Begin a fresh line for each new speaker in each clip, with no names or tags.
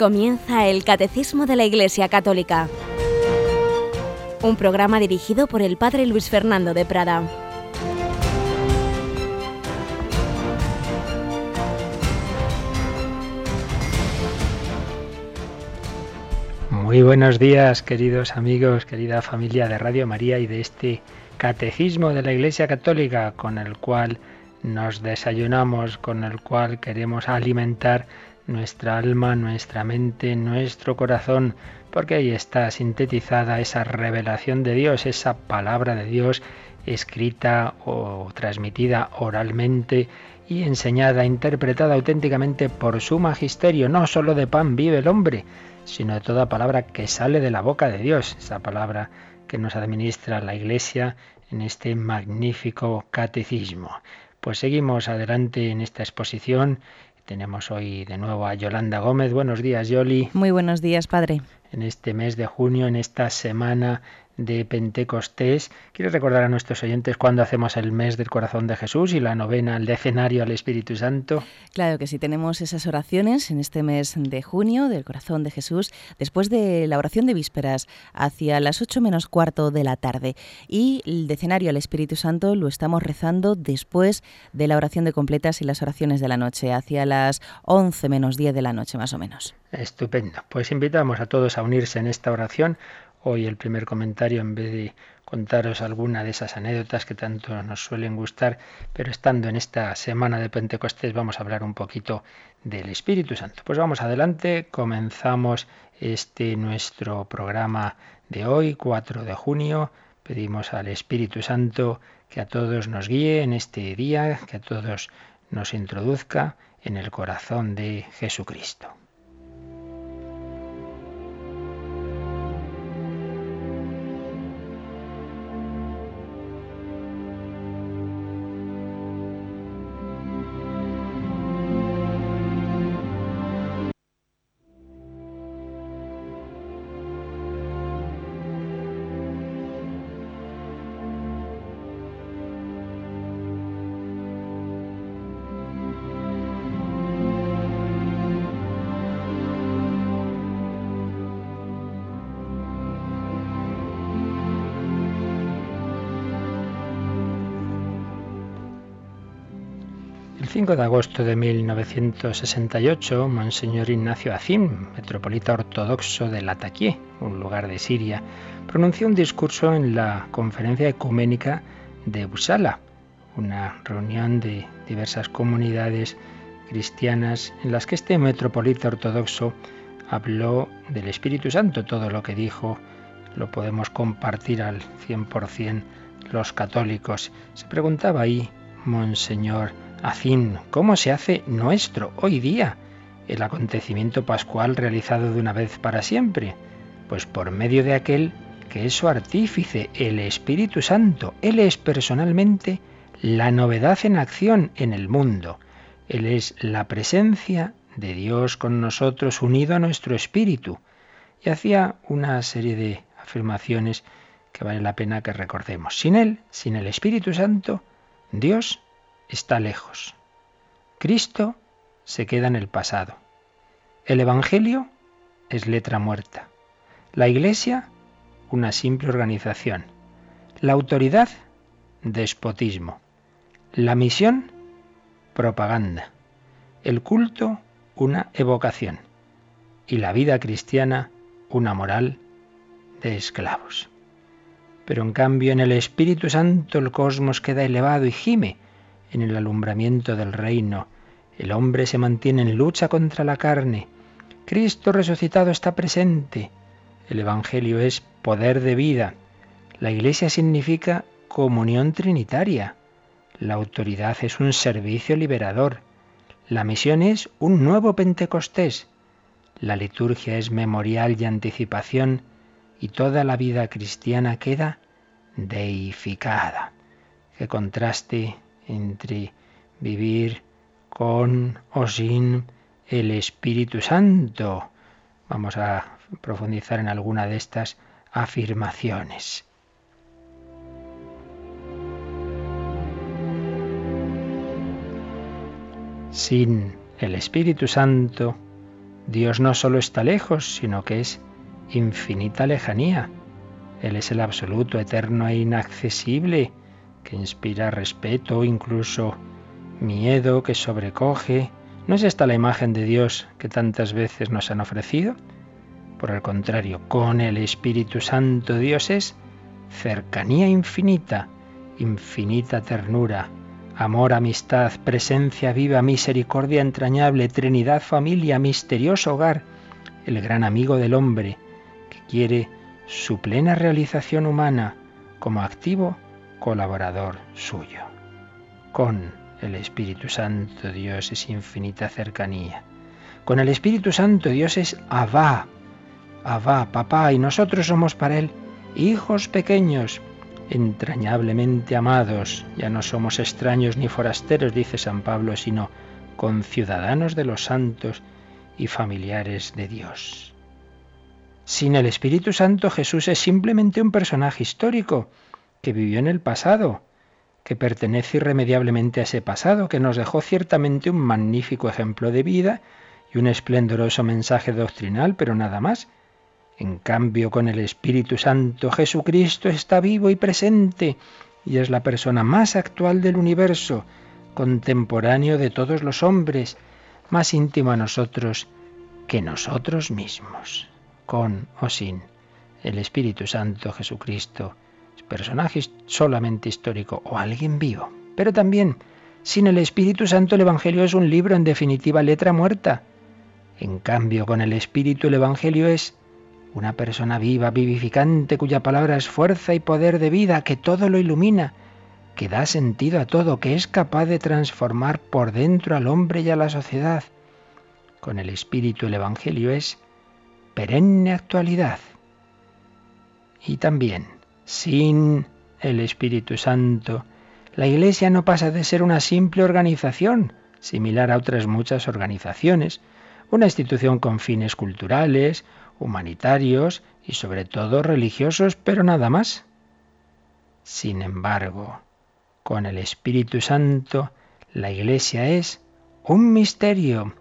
Comienza el Catecismo de la Iglesia Católica, un programa dirigido por el Padre Luis Fernando de Prada.
Muy buenos días, queridos amigos, querida familia de Radio María y de este Catecismo de la Iglesia Católica con el cual nos desayunamos, con el cual queremos alimentar nuestra alma, nuestra mente, nuestro corazón, porque ahí está sintetizada esa revelación de Dios, esa palabra de Dios escrita o transmitida oralmente y enseñada, interpretada auténticamente por su magisterio. No solo de pan vive el hombre, sino de toda palabra que sale de la boca de Dios, esa palabra que nos administra la Iglesia en este magnífico catecismo. Pues seguimos adelante en esta exposición tenemos hoy de nuevo a Yolanda Gómez. Buenos días, Yoli.
Muy buenos días, padre.
En este mes de junio, en esta semana de Pentecostés. Quiero recordar a nuestros oyentes cuándo hacemos el mes del corazón de Jesús y la novena al decenario al Espíritu Santo.
Claro que sí, tenemos esas oraciones en este mes de junio del corazón de Jesús, después de la oración de vísperas, hacia las 8 menos cuarto de la tarde. Y el decenario al Espíritu Santo lo estamos rezando después de la oración de completas y las oraciones de la noche, hacia las 11 menos 10 de la noche más o menos.
Estupendo. Pues invitamos a todos a unirse en esta oración hoy el primer comentario en vez de contaros alguna de esas anécdotas que tanto nos suelen gustar, pero estando en esta semana de Pentecostés vamos a hablar un poquito del Espíritu Santo. Pues vamos adelante, comenzamos este nuestro programa de hoy, 4 de junio. Pedimos al Espíritu Santo que a todos nos guíe en este día, que a todos nos introduzca en el corazón de Jesucristo. 5 de agosto de 1968, Monseñor Ignacio Azim, metropolita ortodoxo de Lataquié, un lugar de Siria, pronunció un discurso en la Conferencia Ecuménica de Busala, una reunión de diversas comunidades cristianas en las que este metropolita ortodoxo habló del Espíritu Santo. Todo lo que dijo lo podemos compartir al 100% los católicos. Se preguntaba ahí, Monseñor fin, ¿cómo se hace nuestro hoy día el acontecimiento pascual realizado de una vez para siempre? Pues por medio de aquel que es su artífice, el Espíritu Santo. Él es personalmente la novedad en acción en el mundo. Él es la presencia de Dios con nosotros unido a nuestro espíritu. Y hacía una serie de afirmaciones que vale la pena que recordemos. Sin Él, sin el Espíritu Santo, Dios está lejos. Cristo se queda en el pasado. El Evangelio es letra muerta. La Iglesia, una simple organización. La autoridad, despotismo. La misión, propaganda. El culto, una evocación. Y la vida cristiana, una moral de esclavos. Pero en cambio en el Espíritu Santo el cosmos queda elevado y gime en el alumbramiento del reino. El hombre se mantiene en lucha contra la carne. Cristo resucitado está presente. El Evangelio es poder de vida. La Iglesia significa comunión trinitaria. La autoridad es un servicio liberador. La misión es un nuevo Pentecostés. La liturgia es memorial y anticipación y toda la vida cristiana queda deificada. Qué contraste entre vivir con o sin el Espíritu Santo. Vamos a profundizar en alguna de estas afirmaciones. Sin el Espíritu Santo, Dios no solo está lejos, sino que es infinita lejanía. Él es el absoluto, eterno e inaccesible, que inspira respeto, incluso miedo, que sobrecoge. ¿No es esta la imagen de Dios que tantas veces nos han ofrecido? Por el contrario, con el Espíritu Santo Dios es cercanía infinita, infinita ternura, amor, amistad, presencia viva, misericordia entrañable, Trinidad, familia, misterioso hogar, el gran amigo del hombre, que quiere su plena realización humana como activo colaborador suyo. Con el Espíritu Santo Dios es infinita cercanía. Con el Espíritu Santo Dios es Abba, Abba, papá, y nosotros somos para Él hijos pequeños, entrañablemente amados. Ya no somos extraños ni forasteros, dice San Pablo, sino conciudadanos de los santos y familiares de Dios. Sin el Espíritu Santo Jesús es simplemente un personaje histórico que vivió en el pasado, que pertenece irremediablemente a ese pasado, que nos dejó ciertamente un magnífico ejemplo de vida y un esplendoroso mensaje doctrinal, pero nada más. En cambio, con el Espíritu Santo, Jesucristo está vivo y presente y es la persona más actual del universo, contemporáneo de todos los hombres, más íntimo a nosotros que nosotros mismos. Con o sin el Espíritu Santo, Jesucristo, es personaje solamente histórico o alguien vivo. Pero también, sin el Espíritu Santo, el Evangelio es un libro en definitiva letra muerta. En cambio, con el Espíritu el Evangelio es una persona viva, vivificante, cuya palabra es fuerza y poder de vida, que todo lo ilumina, que da sentido a todo, que es capaz de transformar por dentro al hombre y a la sociedad. Con el Espíritu el Evangelio es perenne actualidad. Y también, sin el Espíritu Santo, la Iglesia no pasa de ser una simple organización, similar a otras muchas organizaciones, una institución con fines culturales, humanitarios y sobre todo religiosos, pero nada más. Sin embargo, con el Espíritu Santo, la Iglesia es un misterio,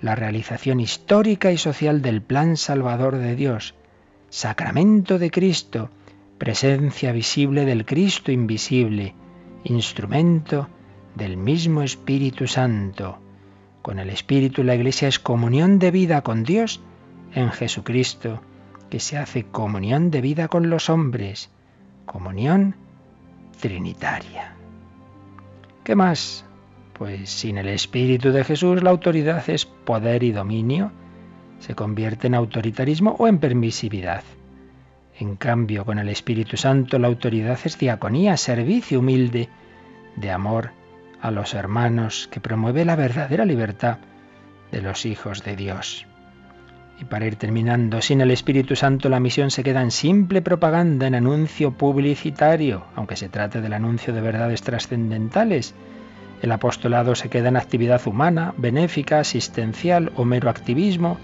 la realización histórica y social del plan salvador de Dios, sacramento de Cristo, presencia visible del Cristo invisible, instrumento del mismo Espíritu Santo. Con el Espíritu la Iglesia es comunión de vida con Dios en Jesucristo, que se hace comunión de vida con los hombres, comunión trinitaria. ¿Qué más? Pues sin el Espíritu de Jesús la autoridad es poder y dominio, se convierte en autoritarismo o en permisividad. En cambio, con el Espíritu Santo la autoridad es diaconía, servicio humilde, de amor a los hermanos, que promueve la verdadera libertad de los hijos de Dios. Y para ir terminando, sin el Espíritu Santo la misión se queda en simple propaganda, en anuncio publicitario, aunque se trate del anuncio de verdades trascendentales. El apostolado se queda en actividad humana, benéfica, asistencial o mero activismo,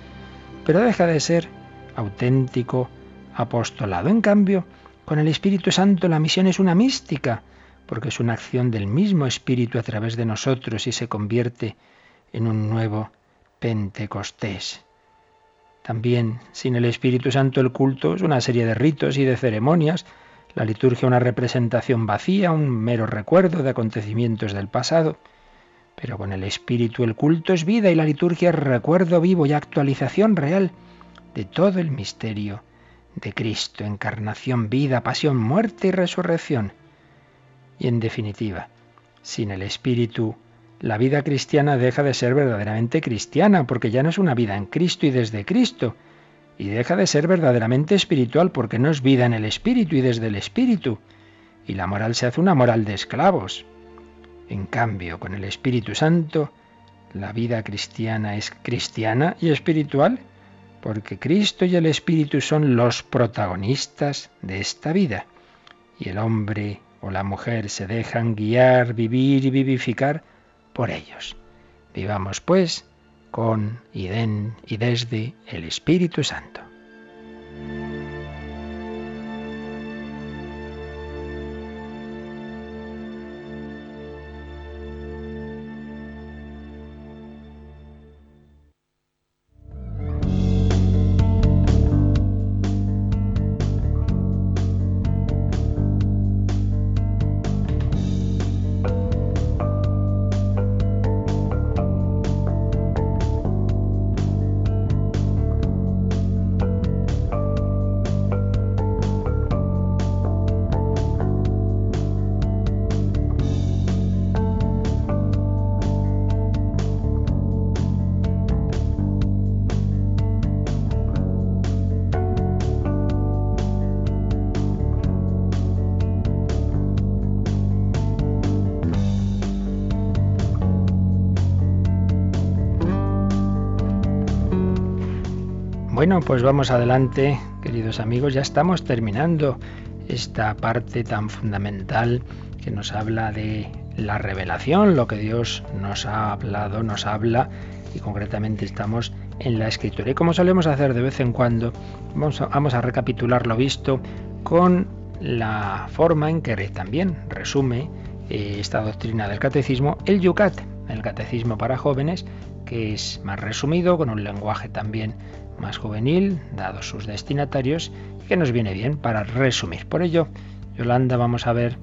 pero deja de ser auténtico apostolado. En cambio, con el Espíritu Santo la misión es una mística, porque es una acción del mismo Espíritu a través de nosotros y se convierte en un nuevo Pentecostés. También, sin el Espíritu Santo, el culto es una serie de ritos y de ceremonias, la liturgia una representación vacía, un mero recuerdo de acontecimientos del pasado. Pero con el Espíritu el culto es vida y la liturgia es recuerdo vivo y actualización real de todo el misterio de Cristo, encarnación, vida, pasión, muerte y resurrección. Y en definitiva, sin el Espíritu la vida cristiana deja de ser verdaderamente cristiana, porque ya no es una vida en Cristo y desde Cristo, y deja de ser verdaderamente espiritual, porque no es vida en el Espíritu y desde el Espíritu, y la moral se hace una moral de esclavos. En cambio, con el Espíritu Santo, la vida cristiana es cristiana y espiritual, porque Cristo y el Espíritu son los protagonistas de esta vida, y el hombre o la mujer se dejan guiar, vivir y vivificar por ellos. Vivamos pues con y den y desde el Espíritu Santo. Bueno, pues vamos adelante, queridos amigos, ya estamos terminando esta parte tan fundamental que nos habla de la revelación, lo que Dios nos ha hablado, nos habla y concretamente estamos en la escritura. Y como solemos hacer de vez en cuando, vamos a, recapitular lo visto con la forma en que también resume eh, esta doctrina del catecismo el Yucat, el catecismo para jóvenes, que es más resumido, con un lenguaje también más juvenil, dados sus destinatarios, que nos viene bien para resumir. Por ello, Yolanda, vamos a ver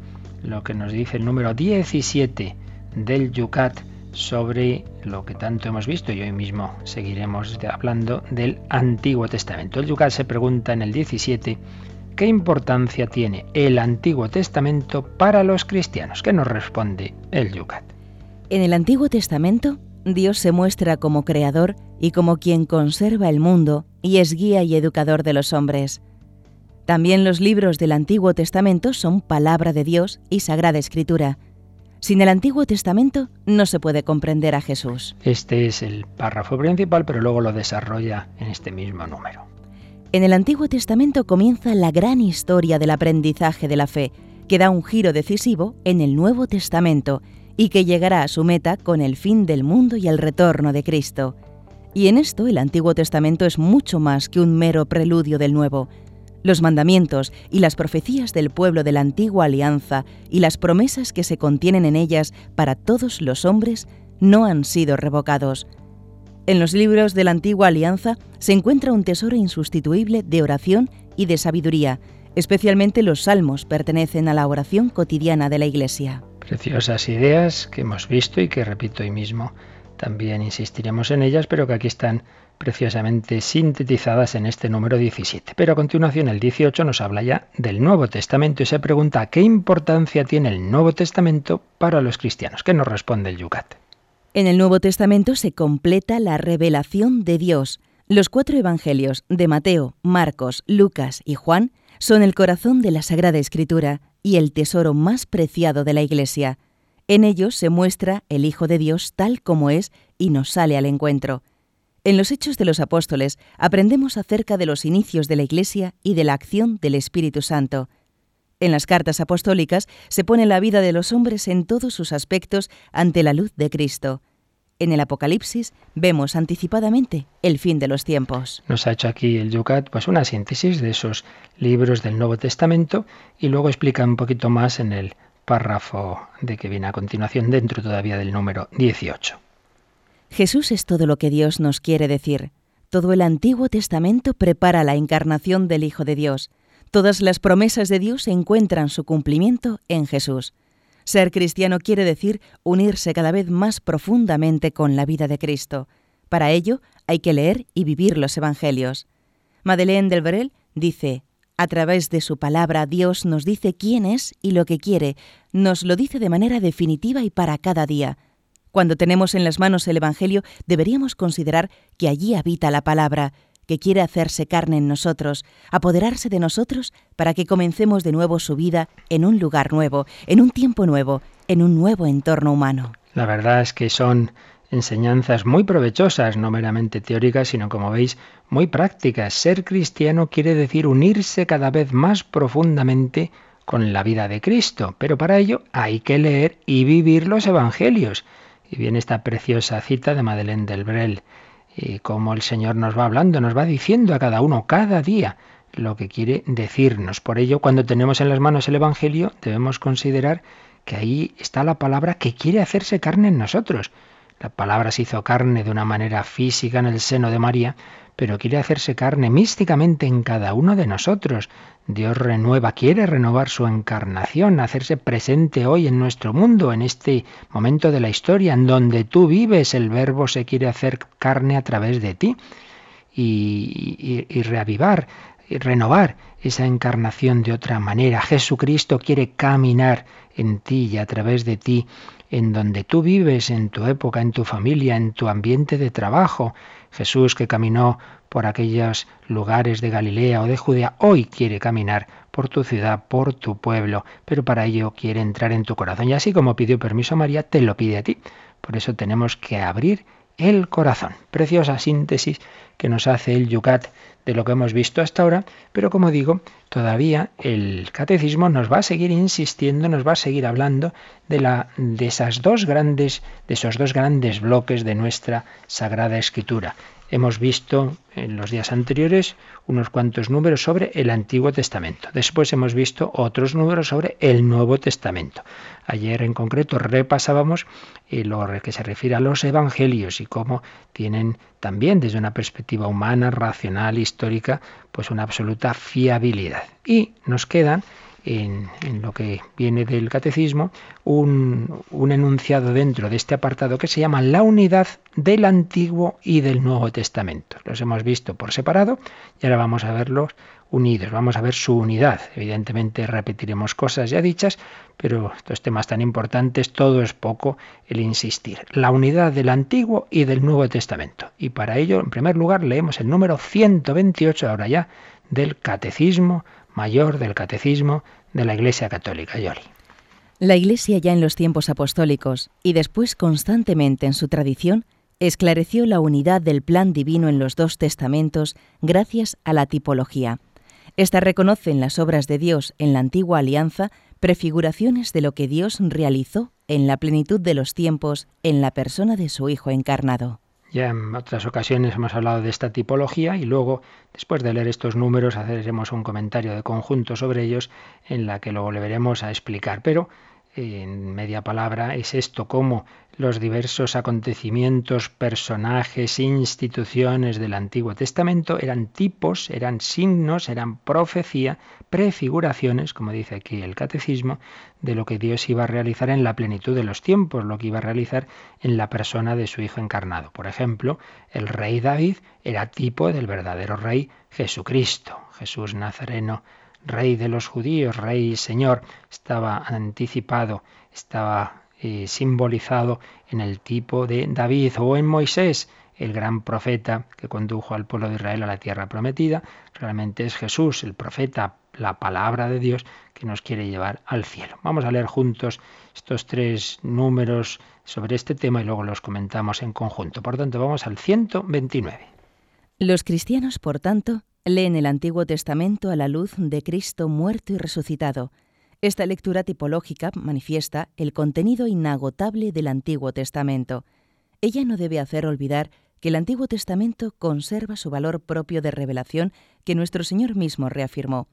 lo que nos dice el número 17 del Yucat sobre lo que tanto hemos visto y hoy mismo seguiremos hablando del Antiguo Testamento. El Yucat se pregunta en el 17 ¿qué importancia tiene el Antiguo Testamento para los cristianos? ¿Qué nos responde el Yucat?
En el Antiguo Testamento, Dios se muestra como creador y como quien conserva el mundo y es guía y educador de los hombres. También los libros del Antiguo Testamento son palabra de Dios y sagrada escritura. Sin el Antiguo Testamento no se puede comprender a Jesús.
Este es el párrafo principal, pero luego lo desarrolla en este mismo número.
En el Antiguo Testamento comienza la gran historia del aprendizaje de la fe, que da un giro decisivo en el Nuevo Testamento y que llegará a su meta con el fin del mundo y el retorno de Cristo. Y en esto el Antiguo Testamento es mucho más que un mero preludio del Nuevo, los mandamientos y las profecías del pueblo de la antigua alianza y las promesas que se contienen en ellas para todos los hombres no han sido revocados. En los libros de la antigua alianza se encuentra un tesoro insustituible de oración y de sabiduría. Especialmente los salmos pertenecen a la oración cotidiana de la Iglesia.
Preciosas ideas que hemos visto y que repito hoy mismo también insistiremos en ellas, pero que aquí están preciosamente sintetizadas en este número 17. Pero a continuación el 18 nos habla ya del Nuevo Testamento y se pregunta qué importancia tiene el Nuevo Testamento para los cristianos. ¿Qué nos responde el Yucat?
En el Nuevo Testamento se completa la revelación de Dios. Los cuatro evangelios de Mateo, Marcos, Lucas y Juan son el corazón de la Sagrada Escritura y el tesoro más preciado de la Iglesia. En ellos se muestra el Hijo de Dios tal como es y nos sale al encuentro. En los Hechos de los Apóstoles aprendemos acerca de los inicios de la Iglesia y de la acción del Espíritu Santo. En las cartas apostólicas se pone la vida de los hombres en todos sus aspectos ante la luz de Cristo. En el Apocalipsis vemos anticipadamente el fin de los tiempos.
Nos ha hecho aquí el Yucat pues una síntesis de esos libros del Nuevo Testamento y luego explica un poquito más en el párrafo de que viene a continuación dentro todavía del número 18.
Jesús es todo lo que Dios nos quiere decir. Todo el Antiguo Testamento prepara la encarnación del Hijo de Dios. Todas las promesas de Dios encuentran su cumplimiento en Jesús. Ser cristiano quiere decir unirse cada vez más profundamente con la vida de Cristo. Para ello hay que leer y vivir los Evangelios. Madeleine Delbrel dice, a través de su palabra Dios nos dice quién es y lo que quiere, nos lo dice de manera definitiva y para cada día. Cuando tenemos en las manos el Evangelio, deberíamos considerar que allí habita la palabra, que quiere hacerse carne en nosotros, apoderarse de nosotros para que comencemos de nuevo su vida en un lugar nuevo, en un tiempo nuevo, en un nuevo entorno humano.
La verdad es que son enseñanzas muy provechosas, no meramente teóricas, sino como veis, muy prácticas. Ser cristiano quiere decir unirse cada vez más profundamente con la vida de Cristo, pero para ello hay que leer y vivir los evangelios. Y viene esta preciosa cita de Madeleine Delbrel, y cómo el Señor nos va hablando, nos va diciendo a cada uno, cada día, lo que quiere decirnos. Por ello, cuando tenemos en las manos el Evangelio, debemos considerar que ahí está la palabra que quiere hacerse carne en nosotros. La palabra se hizo carne de una manera física en el seno de María, pero quiere hacerse carne místicamente en cada uno de nosotros. Dios renueva, quiere renovar su encarnación, hacerse presente hoy en nuestro mundo, en este momento de la historia, en donde tú vives, el verbo se quiere hacer carne a través de ti y, y reavivar, y renovar esa encarnación de otra manera. Jesucristo quiere caminar en ti y a través de ti, en donde tú vives, en tu época, en tu familia, en tu ambiente de trabajo. Jesús que caminó por aquellos lugares de Galilea o de Judea, hoy quiere caminar por tu ciudad, por tu pueblo, pero para ello quiere entrar en tu corazón. Y así como pidió permiso a María, te lo pide a ti. Por eso tenemos que abrir el corazón. Preciosa síntesis que nos hace el Yucat de lo que hemos visto hasta ahora, pero como digo, todavía el catecismo nos va a seguir insistiendo, nos va a seguir hablando de la de esas dos grandes de esos dos grandes bloques de nuestra sagrada escritura. Hemos visto en los días anteriores unos cuantos números sobre el Antiguo Testamento. Después hemos visto otros números sobre el Nuevo Testamento. Ayer en concreto repasábamos lo que se refiere a los evangelios y cómo tienen también desde una perspectiva humana, racional, histórica, pues una absoluta fiabilidad. Y nos quedan en, lo que viene del catecismo un, un enunciado dentro de este apartado que se llama la unidad del Antiguo y del Nuevo Testamento. Los hemos visto por separado y ahora vamos a verlos unidos, vamos a ver su unidad. Evidentemente repetiremos cosas ya dichas, pero estos temas tan importantes, todo es poco el insistir. La unidad del Antiguo y del Nuevo Testamento. Y para ello, en primer lugar, leemos el número 128 ahora ya del Catecismo Mayor del Catecismo de la Iglesia Católica.
La Iglesia ya en los tiempos apostólicos y después constantemente en su tradición esclareció la unidad del plan divino en los dos testamentos gracias a la tipología. Esta reconoce en las obras de Dios en la antigua alianza prefiguraciones de lo que Dios realizó en la plenitud de los tiempos en la persona de su Hijo encarnado.
Ya en otras ocasiones hemos hablado de esta tipología y luego, después de leer estos números, haceremos un comentario de conjunto sobre ellos en la que luego le veremos a explicar. Pero en media palabra es esto, cómo los diversos acontecimientos, personajes, instituciones del Antiguo Testamento eran tipos, eran signos, eran profecía, prefiguraciones, como dice aquí el catecismo, de lo que Dios iba a realizar en la plenitud de los tiempos, lo que iba a realizar en la persona de su Hijo encarnado. Por ejemplo, el rey David era tipo del verdadero rey Jesucristo, Jesús Nazareno Rey de los judíos, Rey y Señor, estaba anticipado, estaba eh, simbolizado en el tipo de David o en Moisés, el gran profeta que condujo al pueblo de Israel a la tierra prometida. Realmente es Jesús, el profeta, la palabra de Dios que nos quiere llevar al cielo. Vamos a leer juntos estos tres números sobre este tema y luego los comentamos en conjunto. Por tanto, vamos al 129.
Los cristianos, por tanto, Leen el Antiguo Testamento a la luz de Cristo muerto y resucitado. Esta lectura tipológica manifiesta el contenido inagotable del Antiguo Testamento. Ella no debe hacer olvidar que el Antiguo Testamento conserva su valor propio de revelación que nuestro Señor mismo reafirmó.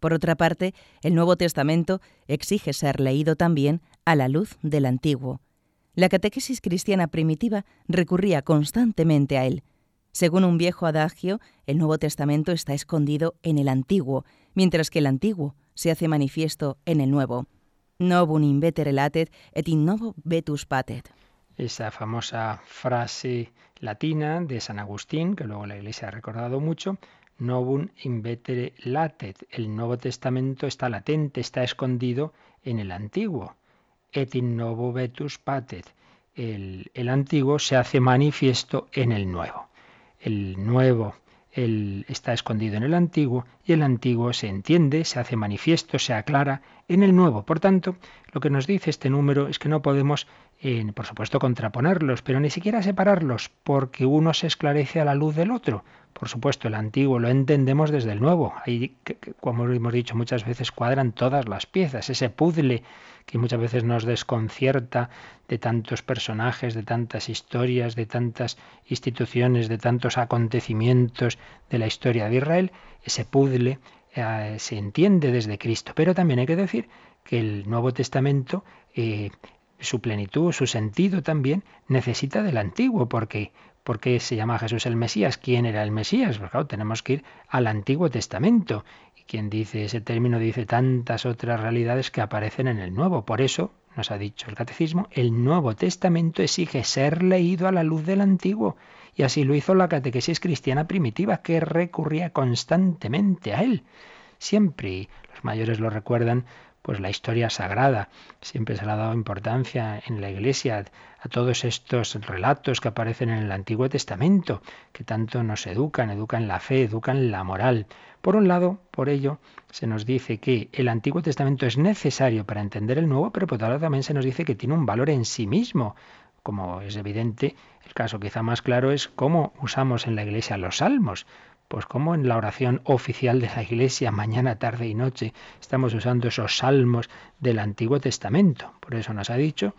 Por otra parte, el Nuevo Testamento exige ser leído también a la luz del Antiguo. La catequesis cristiana primitiva recurría constantemente a él. Según un viejo adagio, el Nuevo Testamento está escondido en el Antiguo, mientras que el Antiguo se hace manifiesto en el Nuevo. Novum invetere latet et in novo vetus patet.
Esa famosa frase latina de San Agustín, que luego la Iglesia ha recordado mucho, novum invetere latet. El Nuevo Testamento está latente, está escondido en el Antiguo. Et in novo vetus patet. El Antiguo se hace manifiesto en el Nuevo el nuevo el, está escondido en el antiguo y el antiguo se entiende, se hace manifiesto, se aclara en el nuevo. Por tanto, lo que nos dice este número es que no podemos, eh, por supuesto, contraponerlos, pero ni siquiera separarlos, porque uno se esclarece a la luz del otro. Por supuesto, el antiguo lo entendemos desde el nuevo. Ahí, como hemos dicho muchas veces, cuadran todas las piezas. Ese puzzle que muchas veces nos desconcierta de tantos personajes, de tantas historias, de tantas instituciones, de tantos acontecimientos de la historia de Israel, ese puzzle eh, se entiende desde Cristo. Pero también hay que decir que el Nuevo Testamento, eh, su plenitud, su sentido también, necesita del Antiguo, porque ¿Por qué se llama Jesús el Mesías? ¿Quién era el Mesías? Pues claro, tenemos que ir al Antiguo Testamento. Y quien dice ese término dice tantas otras realidades que aparecen en el Nuevo. Por eso, nos ha dicho el Catecismo, el Nuevo Testamento exige ser leído a la luz del Antiguo. Y así lo hizo la catequesis cristiana primitiva, que recurría constantemente a él. Siempre, y los mayores lo recuerdan, pues la historia sagrada. Siempre se le ha dado importancia en la Iglesia a todos estos relatos que aparecen en el Antiguo Testamento, que tanto nos educan, educan la fe, educan la moral. Por un lado, por ello, se nos dice que el Antiguo Testamento es necesario para entender el Nuevo, pero por otro lado también se nos dice que tiene un valor en sí mismo, como es evidente, el caso quizá más claro es cómo usamos en la Iglesia los salmos. Pues como en la oración oficial de la Iglesia, mañana, tarde y noche, estamos usando esos salmos del Antiguo Testamento. Por eso nos ha dicho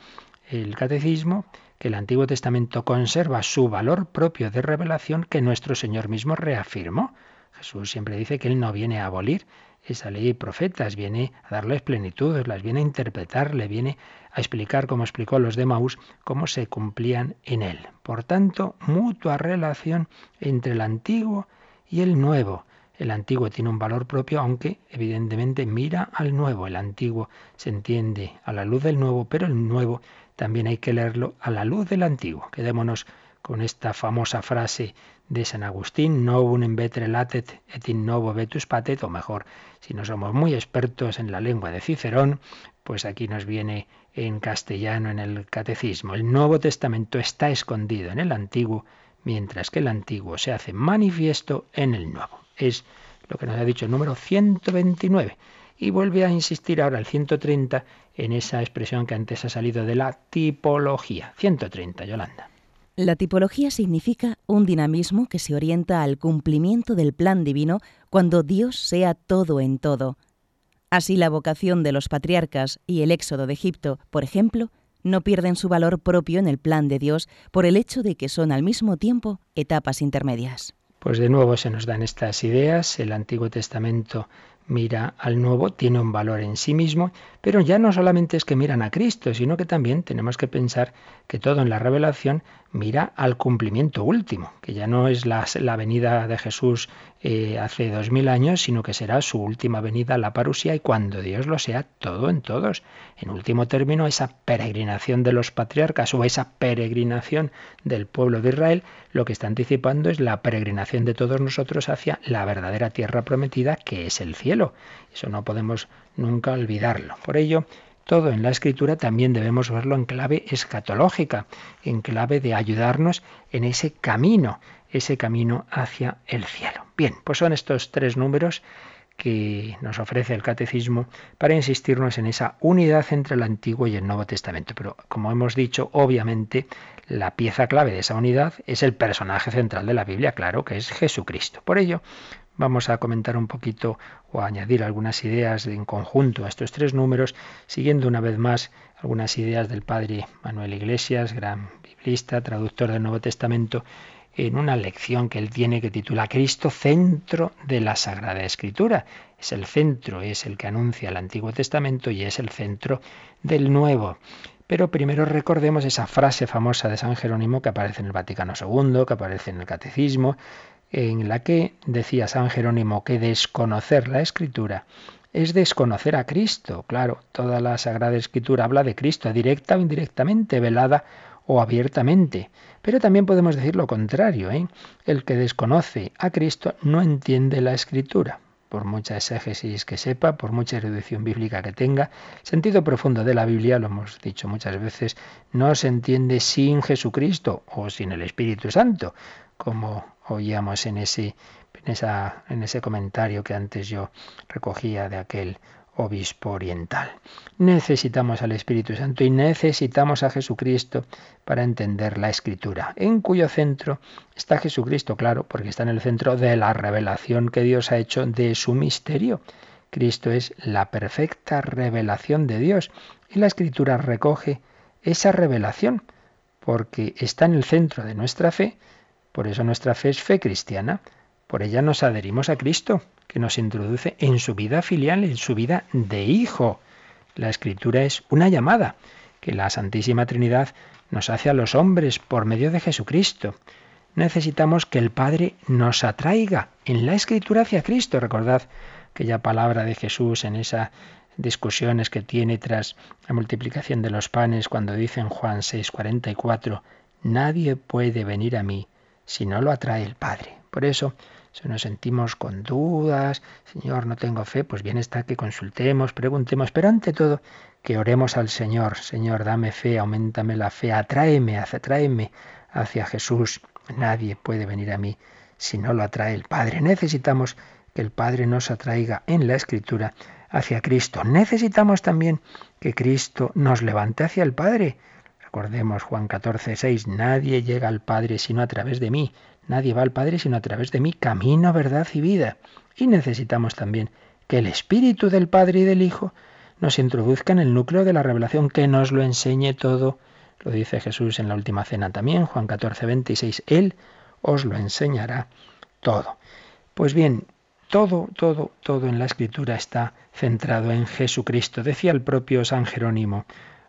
el Catecismo que el Antiguo Testamento conserva su valor propio de revelación que nuestro Señor mismo reafirmó. Jesús siempre dice que Él no viene a abolir esa ley y profetas, viene a darles plenitud, las viene a interpretar, le viene a explicar, como explicó los de Maús, cómo se cumplían en él. Por tanto, mutua relación entre el antiguo y el nuevo. El antiguo tiene un valor propio, aunque evidentemente mira al nuevo. El antiguo se entiende a la luz del nuevo, pero el nuevo también hay que leerlo a la luz del antiguo. Quedémonos con esta famosa frase de San Agustín, un invetre latet et in novo vetus patet, o mejor, si no somos muy expertos en la lengua de Cicerón, pues aquí nos viene en castellano en el catecismo. El Nuevo Testamento está escondido en el Antiguo, mientras que el Antiguo se hace manifiesto en el Nuevo. Es lo que nos ha dicho el número 129. Y vuelve a insistir ahora el 130 en esa expresión que antes ha salido de la tipología. 130, Yolanda.
La tipología significa un dinamismo que se orienta al cumplimiento del plan divino cuando Dios sea todo en todo. Así la vocación de los patriarcas y el éxodo de Egipto, por ejemplo, no pierden su valor propio en el plan de Dios por el hecho de que son al mismo tiempo etapas intermedias.
Pues de nuevo se nos dan estas ideas. El Antiguo Testamento mira al nuevo, tiene un valor en sí mismo, pero ya no solamente es que miran a Cristo, sino que también tenemos que pensar que todo en la revelación mira al cumplimiento último, que ya no es la, venida de Jesús eh, hace dos mil años, sino que será su última venida a la parusia y cuando Dios lo sea todo en todos. En último término, esa peregrinación de los patriarcas o esa peregrinación del pueblo de Israel, lo que está anticipando es la peregrinación de todos nosotros hacia la verdadera tierra prometida, que es el cielo. Eso no podemos nunca olvidarlo. Por ello, todo en la escritura también debemos verlo en clave escatológica, en clave de ayudarnos en ese camino, ese camino hacia el cielo. Bien, pues son estos tres números que nos ofrece el catecismo para insistirnos en esa unidad entre el Antiguo y el Nuevo Testamento. Pero como hemos dicho, obviamente la pieza clave de esa unidad es el personaje central de la Biblia, claro, que es Jesucristo. Por ello, Vamos a comentar un poquito o a añadir algunas ideas en conjunto a estos tres números, siguiendo una vez más algunas ideas del padre Manuel Iglesias, gran biblista, traductor del Nuevo Testamento, en una lección que él tiene que titula Cristo, centro de la Sagrada Escritura. Es el centro, es el que anuncia el Antiguo Testamento y es el centro del Nuevo. Pero primero recordemos esa frase famosa de San Jerónimo que aparece en el Vaticano II, que aparece en el Catecismo, en la que decía San Jerónimo que desconocer la escritura es desconocer a Cristo. Claro, toda la Sagrada Escritura habla de Cristo, directa o indirectamente, velada o abiertamente. Pero también podemos decir lo contrario. ¿eh? El que desconoce a Cristo no entiende la Escritura. Por mucha exégesis que sepa, por mucha erudición bíblica que tenga, sentido profundo de la Biblia, lo hemos dicho muchas veces, no se entiende sin Jesucristo o sin el Espíritu Santo, como oíamos en ese, en, esa, en ese comentario que antes yo recogía de aquel obispo oriental. Necesitamos al Espíritu Santo y necesitamos a Jesucristo para entender la Escritura, en cuyo centro está Jesucristo, claro, porque está en el centro de la revelación que Dios ha hecho de su misterio. Cristo es la perfecta revelación de Dios y la Escritura recoge esa revelación, porque está en el centro de nuestra fe por eso nuestra fe es fe cristiana. Por ella nos adherimos a Cristo, que nos introduce en su vida filial, en su vida de hijo. La escritura es una llamada que la Santísima Trinidad nos hace a los hombres por medio de Jesucristo. Necesitamos que el Padre nos atraiga en la escritura hacia Cristo. Recordad aquella palabra de Jesús en esas discusiones que tiene tras la multiplicación de los panes cuando dice en Juan 6:44, Nadie puede venir a mí si no lo atrae el Padre. Por eso, si nos sentimos con dudas, Señor, no tengo fe, pues bien está que consultemos, preguntemos, pero ante todo que oremos al Señor. Señor, dame fe, aumentame la fe, atráeme, atráeme hacia Jesús. Nadie puede venir a mí si no lo atrae el Padre. Necesitamos que el Padre nos atraiga en la Escritura hacia Cristo. Necesitamos también que Cristo nos levante hacia el Padre. Recordemos Juan 14, 6, nadie llega al Padre sino a través de mí, nadie va al Padre sino a través de mí, camino, verdad y vida. Y necesitamos también que el Espíritu del Padre y del Hijo nos introduzca en el núcleo de la revelación, que nos lo enseñe todo. Lo dice Jesús en la última cena también, Juan 14, 26. Él os lo enseñará todo. Pues bien, todo, todo, todo en la escritura está centrado en Jesucristo. Decía el propio San Jerónimo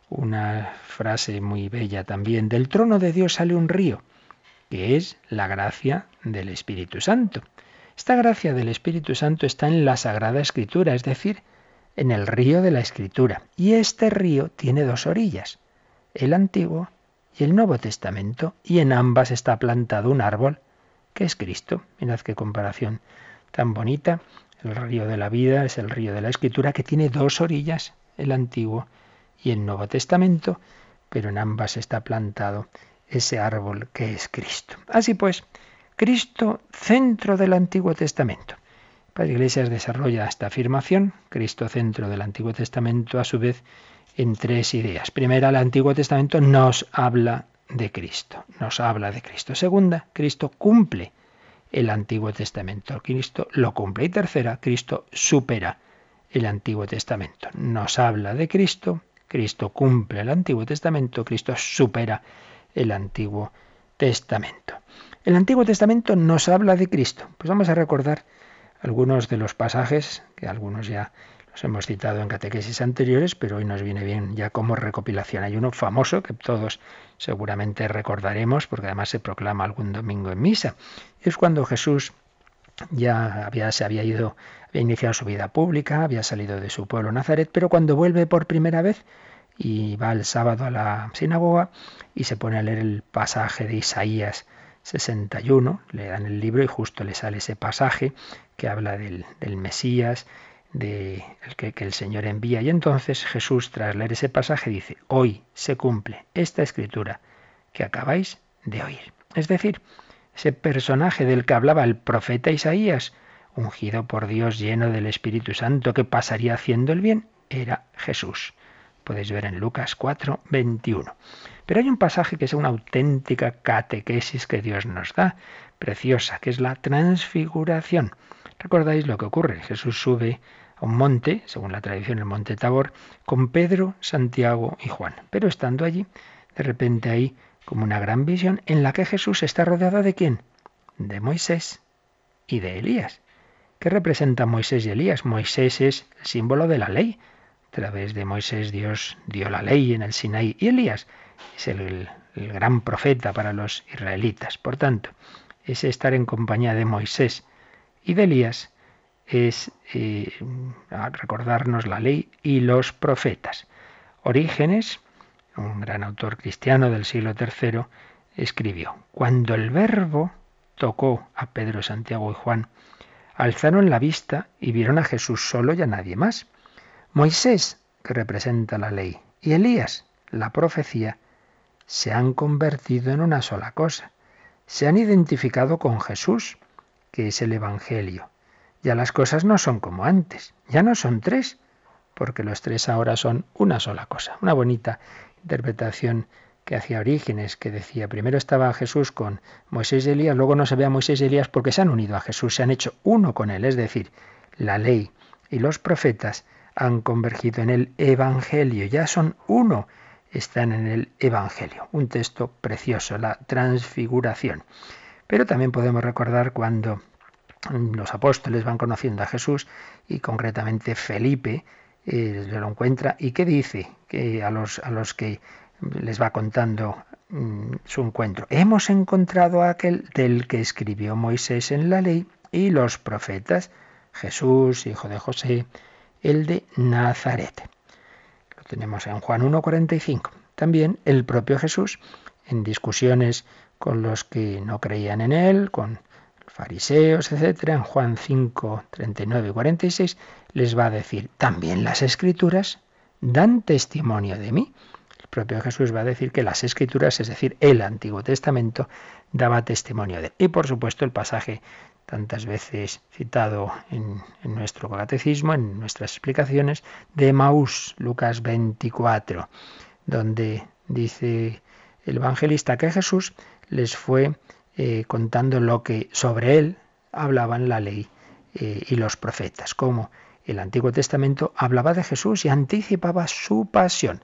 una frase muy bella también, del trono de Dios sale un río, que es la gracia del Espíritu Santo. Esta gracia del Espíritu Santo está en la Sagrada Escritura, es decir, en el río de la Escritura. Y este río tiene dos orillas, el Antiguo y el Nuevo Testamento, y en ambas está plantado un árbol, que es Cristo. Mirad qué comparación tan bonita. El río de la vida es el río de la Escritura, que tiene dos orillas, el Antiguo y el Nuevo Testamento, pero en ambas está plantado ese árbol que es Cristo. Así pues, Cristo, centro del Antiguo Testamento. Padre Iglesias desarrolla esta afirmación, Cristo centro del Antiguo Testamento, a su vez, en tres ideas. Primera, el Antiguo Testamento nos habla de Cristo, nos habla de Cristo. Segunda, Cristo cumple el Antiguo Testamento, Cristo lo cumple. Y tercera, Cristo supera el Antiguo Testamento, nos habla de Cristo, Cristo cumple el Antiguo Testamento, Cristo supera el Antiguo Testamento. El Antiguo Testamento nos habla de Cristo. Pues vamos a recordar algunos de los pasajes, que algunos ya los hemos citado en catequesis anteriores, pero hoy nos viene bien ya como recopilación. Hay uno famoso que todos seguramente recordaremos, porque además se proclama algún domingo en misa. Es cuando Jesús ya había, se había ido, había iniciado su vida pública, había salido de su pueblo Nazaret, pero cuando vuelve por primera vez y va el sábado a la sinagoga y se pone a leer el pasaje de Isaías 61, le dan el libro y justo le sale ese pasaje que habla del, Mesías, de el que el Señor envía. Y entonces Jesús, tras leer ese pasaje, dice, hoy se cumple esta escritura que acabáis de oír. Es decir, ese personaje del que hablaba el profeta Isaías, ungido por Dios lleno del Espíritu Santo, que pasaría haciendo el bien, era Jesús. Podéis ver en Lucas 4, 21. Pero hay un pasaje que es una auténtica catequesis que Dios nos da, preciosa, que es la transfiguración. ¿Recordáis lo que ocurre? Jesús sube a un monte, según la tradición el monte Tabor, con Pedro, Santiago y Juan. Pero estando allí, de repente hay como una gran visión en la que Jesús está rodeado de quién? De Moisés y de Elías. ¿Qué representa Moisés y Elías? Moisés es el símbolo de la ley. Través de Moisés Dios dio la ley en el Sinaí y Elías es el, gran profeta para los israelitas. Por tanto, ese estar en compañía de Moisés y de Elías es eh, recordarnos la ley y los profetas. Orígenes, un gran autor cristiano del siglo III, escribió, Cuando el verbo tocó a Pedro, Santiago y Juan, alzaron la vista y vieron a Jesús solo y a nadie más. Moisés, que representa la ley, y Elías, la profecía, se han convertido en una sola cosa. Se han identificado con Jesús, que es el Evangelio. Ya las cosas no son como antes, ya no son tres, porque los tres ahora son una sola cosa. Una bonita interpretación que hacía Orígenes, que decía, primero estaba Jesús con Moisés y Elías, luego no se ve a Moisés y Elías porque se han unido a Jesús, se han hecho uno con él, es decir, la ley y los profetas han convergido en el Evangelio, ya son uno están en el Evangelio. Un texto precioso, la transfiguración. Pero también podemos recordar cuando los apóstoles van conociendo a Jesús y concretamente Felipe eh, lo encuentra y que dice que a los, a los que les va contando mm, su encuentro. Hemos encontrado a aquel del que escribió Moisés en la ley y los profetas, Jesús, hijo de José, el de Nazaret tenemos en Juan 1.45. También el propio Jesús, en discusiones con los que no creían en él, con fariseos, etc., en Juan 5, 39 y 46, les va a decir, también las escrituras dan testimonio de mí. El propio Jesús va a decir que las escrituras, es decir, el Antiguo Testamento, daba testimonio de él. Y por supuesto el pasaje tantas veces citado en, nuestro catecismo, en nuestras explicaciones, de Maús, Lucas 24, donde Dice el evangelista que Jesús les fue eh, contando lo que sobre él hablaban la ley eh, y los profetas, como el Antiguo Testamento hablaba de Jesús y anticipaba su pasión.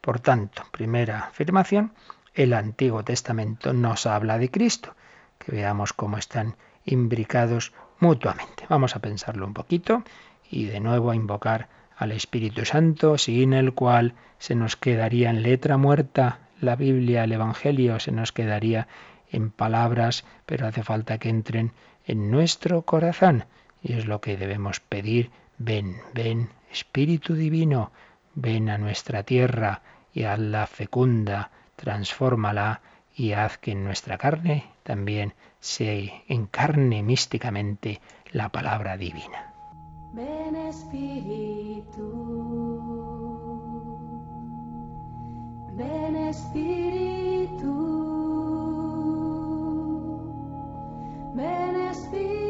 Por tanto, primera afirmación, el Antiguo Testamento nos habla de Cristo, que veamos cómo están imbricados mutuamente. Vamos a pensarlo un poquito y de nuevo a invocar al Espíritu Santo, sin el cual se nos quedaría en letra muerta la Biblia, el Evangelio, se nos quedaría en palabras, pero hace falta que entren en nuestro corazón. Y es lo que debemos pedir. Ven, ven, Espíritu Divino, ven a nuestra tierra y hazla fecunda, transfórmala y haz que en nuestra carne también se encarne místicamente la palabra divina.
Ven Espíritu, ven Espíritu, Espíritu.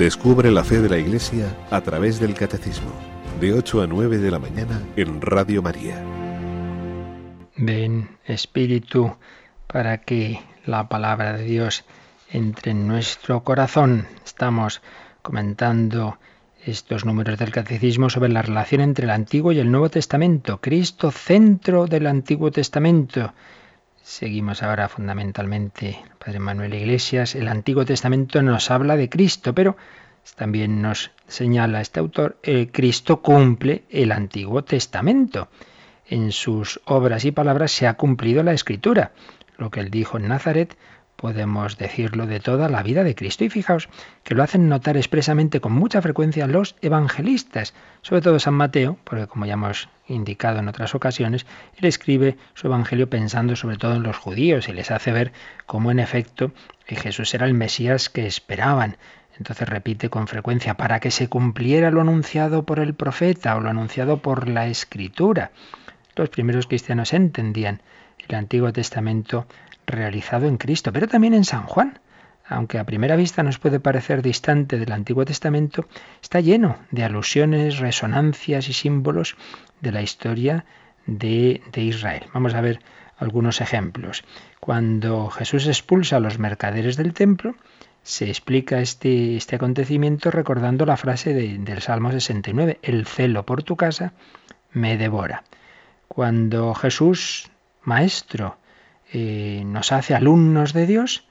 Descubre la fe de la Iglesia a través del Catecismo, de 8 a 9 de la mañana en Radio María.
Ven, Espíritu, para que la palabra de Dios entre en nuestro corazón. Estamos comentando estos números del catecismo sobre la relación entre el Antiguo y el Nuevo Testamento. Cristo, centro del Antiguo Testamento. Seguimos ahora fundamentalmente, Padre Manuel Iglesias, el Antiguo Testamento nos habla de Cristo, pero también nos señala este autor, Cristo cumple el Antiguo Testamento. En sus obras y palabras se ha cumplido la Escritura. Lo que él dijo en Nazaret podemos decirlo de toda la vida de Cristo. Y fijaos que lo hacen notar expresamente con mucha frecuencia los evangelistas, sobre todo San Mateo, porque como ya hemos indicado en otras ocasiones, él escribe su evangelio pensando sobre todo en los judíos y les hace ver cómo en efecto Jesús era el Mesías que esperaban. Entonces repite con frecuencia, para que se cumpliera lo anunciado por el profeta o lo anunciado por la escritura. Los primeros cristianos entendían el Antiguo Testamento realizado en Cristo, pero también en San Juan. aunque a primera vista nos puede parecer distante del Antiguo Testamento, está lleno de alusiones, resonancias y símbolos de la historia de, de Israel. Vamos a ver algunos ejemplos. Cuando Jesús expulsa a los mercaderes del templo, se explica este, este acontecimiento recordando la frase del Salmo 69, el celo por tu casa me devora. Cuando Jesús, maestro, eh, nos hace alumnos de Dios,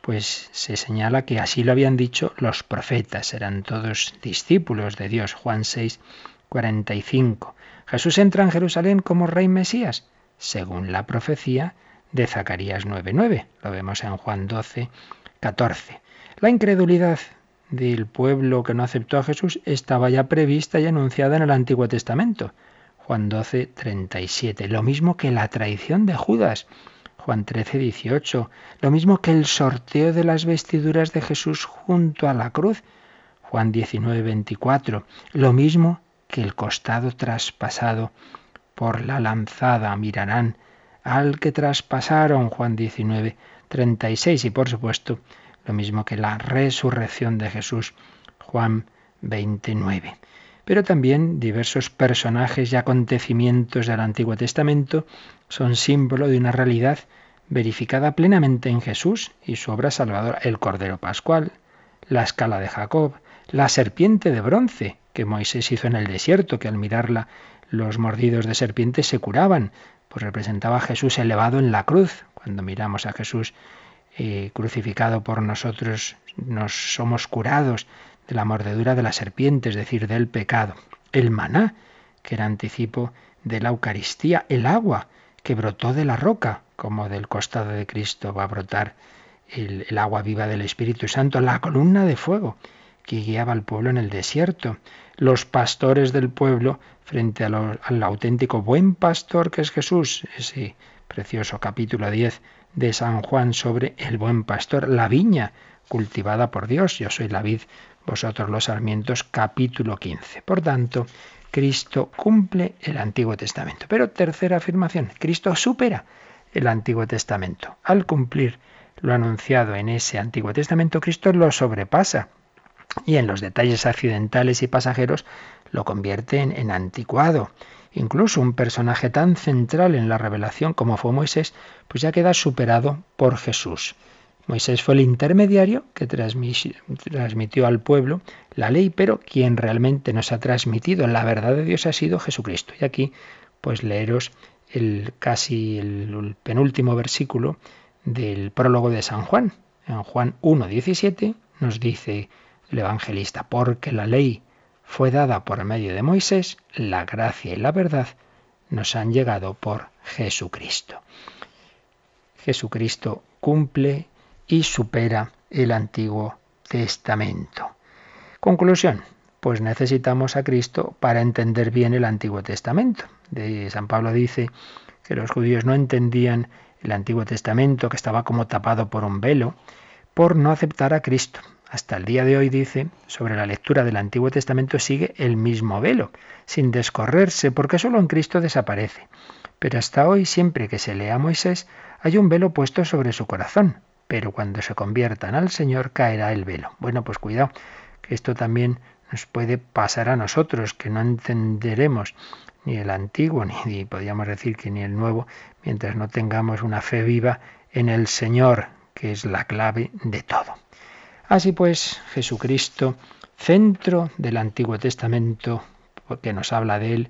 pues se señala que así lo habían dicho los profetas, eran todos discípulos de Dios. Juan 6, 45. Jesús entra en Jerusalén como rey Mesías, según la profecía de Zacarías 9:9. Lo vemos en Juan 12, 14. La incredulidad del pueblo que no aceptó a Jesús estaba ya prevista y anunciada en el Antiguo Testamento. Juan 12, 37. Lo mismo que la traición de Judas. Juan 13, 18. Lo mismo que el sorteo de las vestiduras de Jesús junto a la cruz. Juan 19, 24. Lo mismo que el costado traspasado por la lanzada. Mirarán al que traspasaron. Juan 19, 36. Y por supuesto, lo mismo que la resurrección de Jesús, Juan 29. Pero también diversos personajes y acontecimientos del Antiguo Testamento son símbolo de una realidad verificada plenamente en Jesús y su obra salvadora, el Cordero Pascual, la escala de Jacob, la serpiente de bronce que Moisés hizo en el desierto, que al mirarla los mordidos de serpiente se curaban, pues representaba a Jesús elevado en la cruz. Cuando miramos a Jesús eh, crucificado por nosotros, nos somos curados de la mordedura de la serpiente, es decir, del pecado. El maná, que era anticipo de la Eucaristía, el agua que brotó de la roca, como del costado de Cristo va a brotar el, agua viva del Espíritu Santo, la columna de fuego que guiaba al pueblo en el desierto, los pastores del pueblo frente al auténtico buen pastor que es Jesús, ese precioso capítulo 10 de San Juan sobre el buen pastor, la viña cultivada por Dios. Yo soy la vid, vosotros los sarmientos, capítulo 15. Por tanto, Cristo cumple el Antiguo Testamento. Pero tercera afirmación, Cristo supera el Antiguo Testamento. Al cumplir lo anunciado en ese Antiguo Testamento, Cristo lo sobrepasa y en los detalles accidentales y pasajeros lo convierte en, en anticuado. Incluso un personaje tan central en la revelación como fue Moisés, pues ya queda superado por Jesús. Moisés fue el intermediario que transmitió al pueblo la ley, pero quien realmente nos ha transmitido la verdad de Dios ha sido Jesucristo. Y aquí, pues leeros el casi el penúltimo versículo del prólogo de San Juan. En Juan 1.17 nos dice el evangelista, porque la ley fue dada por medio de Moisés, la gracia y la verdad nos han llegado por Jesucristo. Jesucristo cumple y supera el Antiguo Testamento. Conclusión, pues necesitamos a Cristo para entender bien el Antiguo Testamento. De San Pablo dice que los judíos no entendían el Antiguo Testamento, que estaba como tapado por un velo, por no aceptar a Cristo. Hasta el día de hoy dice, sobre la lectura del Antiguo Testamento sigue el mismo velo, sin descorrerse, porque solo en Cristo desaparece. Pero hasta hoy, siempre que se lea a Moisés, hay un velo puesto sobre su corazón, pero cuando se conviertan al Señor caerá el velo. Bueno, pues cuidado, que esto también nos puede pasar a nosotros, que no entenderemos ni el antiguo, ni, podríamos decir que ni el nuevo, mientras no tengamos una fe viva en el Señor, que es la clave de todo. Así pues, Jesucristo, centro del Antiguo Testamento, porque nos habla de él,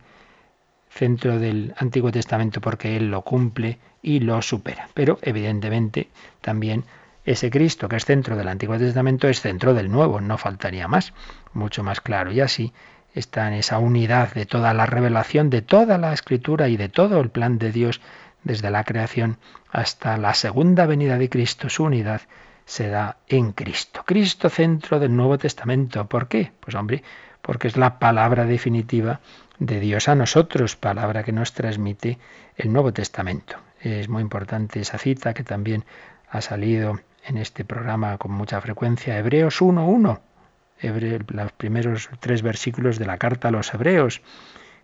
centro del Antiguo Testamento porque Él lo cumple y lo supera. Pero evidentemente también ese Cristo que es centro del Antiguo Testamento es centro del Nuevo, no faltaría más, mucho más claro. Y así está en esa unidad de toda la revelación, de toda la escritura y de todo el plan de Dios desde la creación hasta la segunda venida de Cristo, su unidad se da en Cristo. Cristo centro del Nuevo Testamento. ¿Por qué? Pues hombre, porque es la palabra definitiva de Dios a nosotros, palabra que nos transmite el Nuevo Testamento. Es muy importante esa cita que también ha salido en este programa con mucha frecuencia, Hebreos 1.1, los primeros tres versículos de la carta a los Hebreos,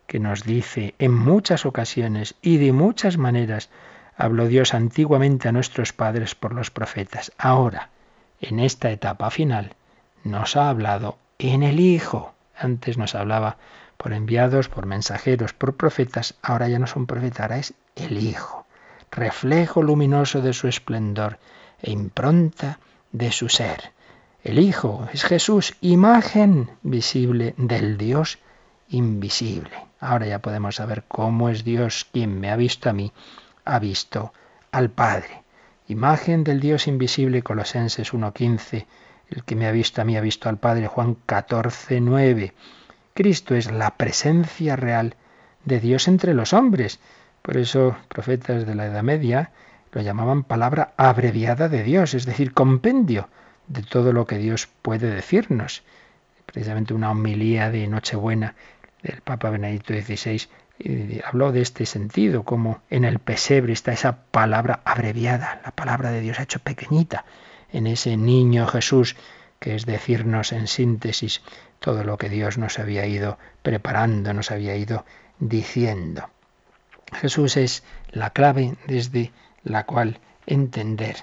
que nos dice, en muchas ocasiones y de muchas maneras, Habló Dios antiguamente a nuestros padres por los profetas. Ahora, en esta etapa final nos ha hablado en el Hijo. Antes nos hablaba por enviados, por mensajeros, por profetas, ahora ya no son profetas, ahora es el Hijo, reflejo luminoso de su esplendor e impronta de su ser. El Hijo es Jesús, imagen visible del Dios invisible. Ahora ya podemos saber cómo es Dios quien me ha visto a mí, ha visto al Padre. Imagen del Dios invisible, Colosenses 1.15. El que me ha visto a mí ha visto al Padre, Juan 14.9. Cristo es la presencia real de Dios entre los hombres. Por eso profetas de la Edad Media lo llamaban palabra abreviada de Dios, es decir, compendio de todo lo que Dios puede decirnos. Precisamente una homilía de Nochebuena del Papa Benedicto XVI habló de este sentido, como en el pesebre está esa palabra abreviada, la palabra de Dios ha hecho pequeñita en ese niño Jesús, que es decirnos en síntesis todo lo que Dios nos había ido preparando, nos había ido diciendo. Jesús es la clave desde la cual entender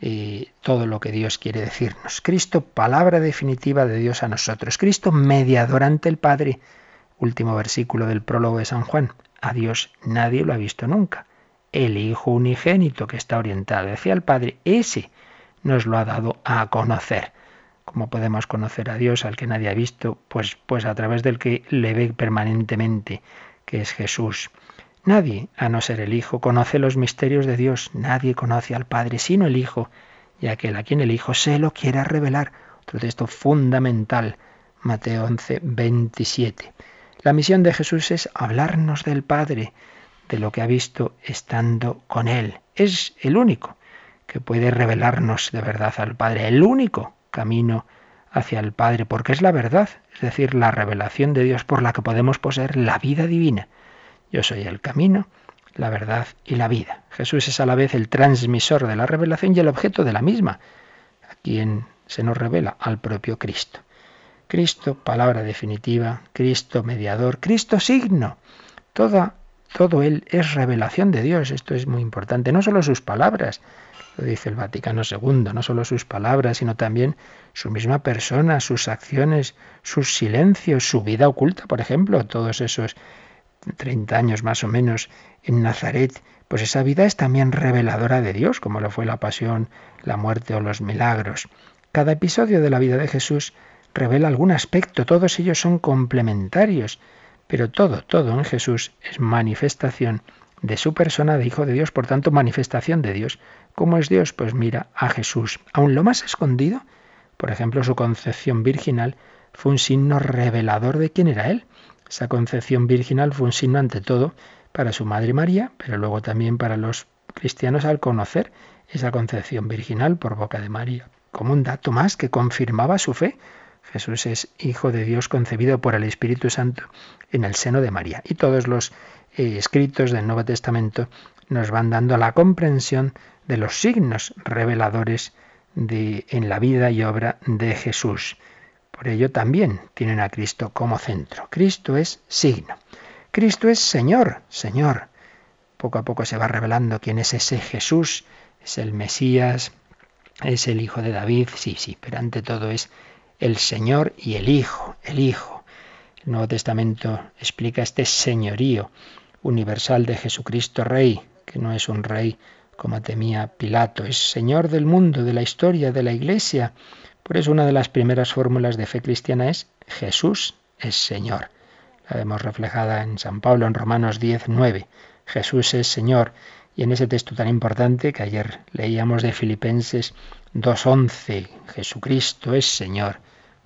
eh, todo lo que Dios quiere decirnos. Cristo, palabra definitiva de Dios a nosotros. Cristo, mediador ante el Padre. Último versículo del prólogo de San Juan. A Dios nadie lo ha visto nunca. El Hijo unigénito que está orientado hacia el Padre, ese nos lo ha dado a conocer. ¿Cómo podemos conocer a Dios al que nadie ha visto? Pues, pues a través del que le ve permanentemente, que es Jesús. Nadie, a no ser el Hijo, conoce los misterios de Dios. Nadie conoce al Padre sino el Hijo, y aquel a quien el Hijo se lo quiera revelar. Otro texto fundamental, Mateo 11, 27. La misión de Jesús es hablarnos del Padre, de lo que ha visto estando con Él. Es el único que puede revelarnos de verdad al Padre, el único camino hacia el Padre, porque es la verdad, es decir, la revelación de Dios por la que podemos poseer la vida divina. Yo soy el camino, la verdad y la vida. Jesús es a la vez el transmisor de la revelación y el objeto de la misma, a quien se nos revela al propio Cristo. Cristo, palabra definitiva, Cristo mediador, Cristo signo. Toda, todo Él es revelación de Dios. Esto es muy importante. No solo sus palabras, lo dice el Vaticano II, no solo sus palabras, sino también su misma persona, sus acciones, sus silencios, su vida oculta, por ejemplo, todos esos 30 años más o menos en Nazaret, pues esa vida es también reveladora de Dios, como lo fue la pasión, la muerte o los milagros. Cada episodio de la vida de Jesús revela algún aspecto, todos ellos son complementarios, pero todo, todo en Jesús es manifestación de su persona de Hijo de Dios, por tanto manifestación de Dios. ¿Cómo es Dios? Pues mira a Jesús. Aun lo más escondido, por ejemplo, su concepción virginal, fue un signo revelador de quién era Él. Esa concepción virginal fue un signo ante todo para su madre María, pero luego también para los cristianos al conocer esa concepción virginal por boca de María, como un dato más que confirmaba su fe. Jesús es Hijo de Dios concebido por el Espíritu Santo en el seno de María. Y todos los eh, escritos del Nuevo Testamento nos van dando la comprensión de los signos reveladores de, en la vida y obra de Jesús. Por ello también tienen a Cristo como centro. Cristo es signo. Cristo es Señor, Señor. Poco a poco se va revelando quién es ese Jesús. Es el Mesías, es el Hijo de David, sí, sí, pero ante todo es el Señor y el Hijo, el Hijo. El Nuevo Testamento explica este señorío universal de Jesucristo Rey, que no es un rey como temía Pilato, es Señor del mundo, de la historia, de la Iglesia. Por eso una de las primeras fórmulas de fe cristiana es Jesús es Señor. La vemos reflejada en San Pablo en Romanos 10, 9. Jesús es Señor. Y en ese texto tan importante que ayer leíamos de Filipenses 2.11, Jesucristo es Señor,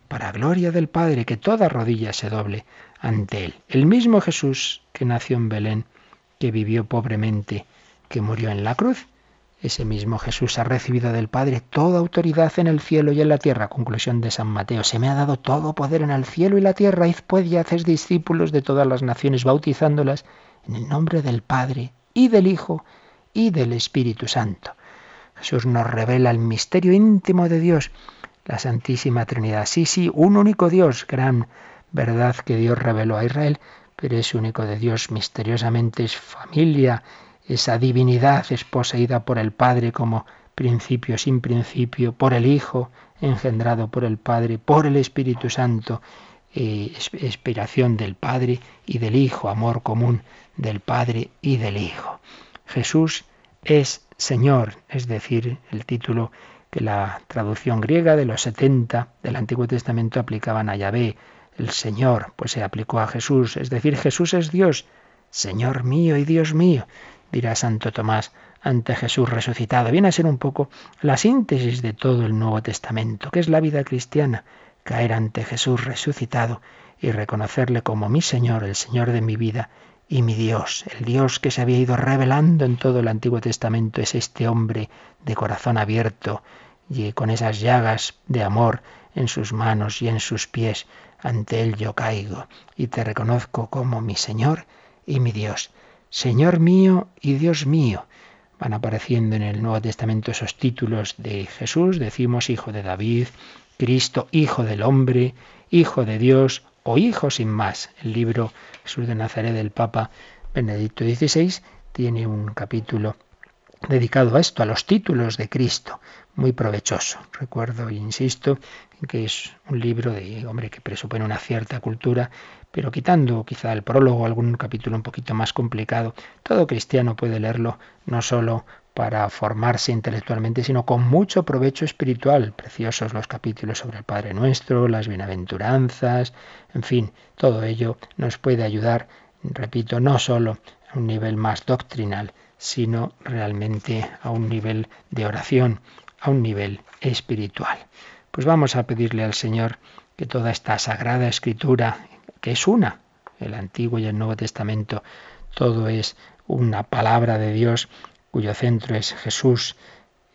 para gloria del Padre, que toda rodilla se doble ante Él. El mismo Jesús que nació en Belén, que vivió pobremente, que murió en la cruz. Ese mismo Jesús ha recibido del Padre toda autoridad en el cielo y en la tierra. Conclusión de San Mateo. Se me ha dado todo poder en el cielo y la tierra. Id pues y haces discípulos de todas las naciones, bautizándolas en el nombre del Padre y del Hijo y del Espíritu Santo. Jesús nos revela el misterio íntimo de Dios, la Santísima Trinidad. Sí, sí, un único Dios, gran verdad que Dios reveló a Israel, pero ese único de Dios misteriosamente es familia esa divinidad es poseída por el Padre como principio sin principio, por el Hijo, engendrado por el Padre, por el Espíritu Santo, eh, inspiración del Padre y del Hijo, amor común del Padre y del Hijo. Jesús es Señor, es decir, el título que la traducción griega de los 70 del Antiguo Testamento aplicaban a Yahvé, el Señor, pues se aplicó a Jesús, es decir, Jesús es Dios, Señor mío y Dios mío, dirá Santo Tomás ante Jesús resucitado. Viene a ser un poco la síntesis de todo el Nuevo Testamento, que es la vida cristiana, caer ante Jesús resucitado y reconocerle como mi Señor, el Señor de mi vida y mi Dios. El Dios que se había ido revelando en todo el Antiguo Testamento es este hombre de corazón abierto y con esas llagas de amor en sus manos y en sus pies. Ante él yo caigo y te reconozco como mi Señor y mi Dios. Señor mío y Dios mío. Van apareciendo en el Nuevo Testamento esos títulos de Jesús. Decimos Hijo de David, Cristo, Hijo del Hombre, Hijo de Dios o Hijo sin más. El libro Jesús de Nazaret del Papa Benedicto XVI tiene un capítulo dedicado a esto, a los títulos de Cristo, muy provechoso. Recuerdo e insisto que es un libro de hombre que presupone una cierta cultura, pero quitando quizá el prólogo, algún capítulo un poquito más complicado, todo cristiano puede leerlo no solo para formarse intelectualmente, sino con mucho provecho espiritual. Preciosos los capítulos sobre el Padre Nuestro, las bienaventuranzas, en fin, todo ello nos puede ayudar, repito, no solo a un nivel más doctrinal, sino realmente a un nivel de oración, a un nivel espiritual. Pues vamos a pedirle al Señor que toda esta sagrada escritura, que es una, el Antiguo y el Nuevo Testamento, todo es una palabra de Dios, cuyo centro es Jesús,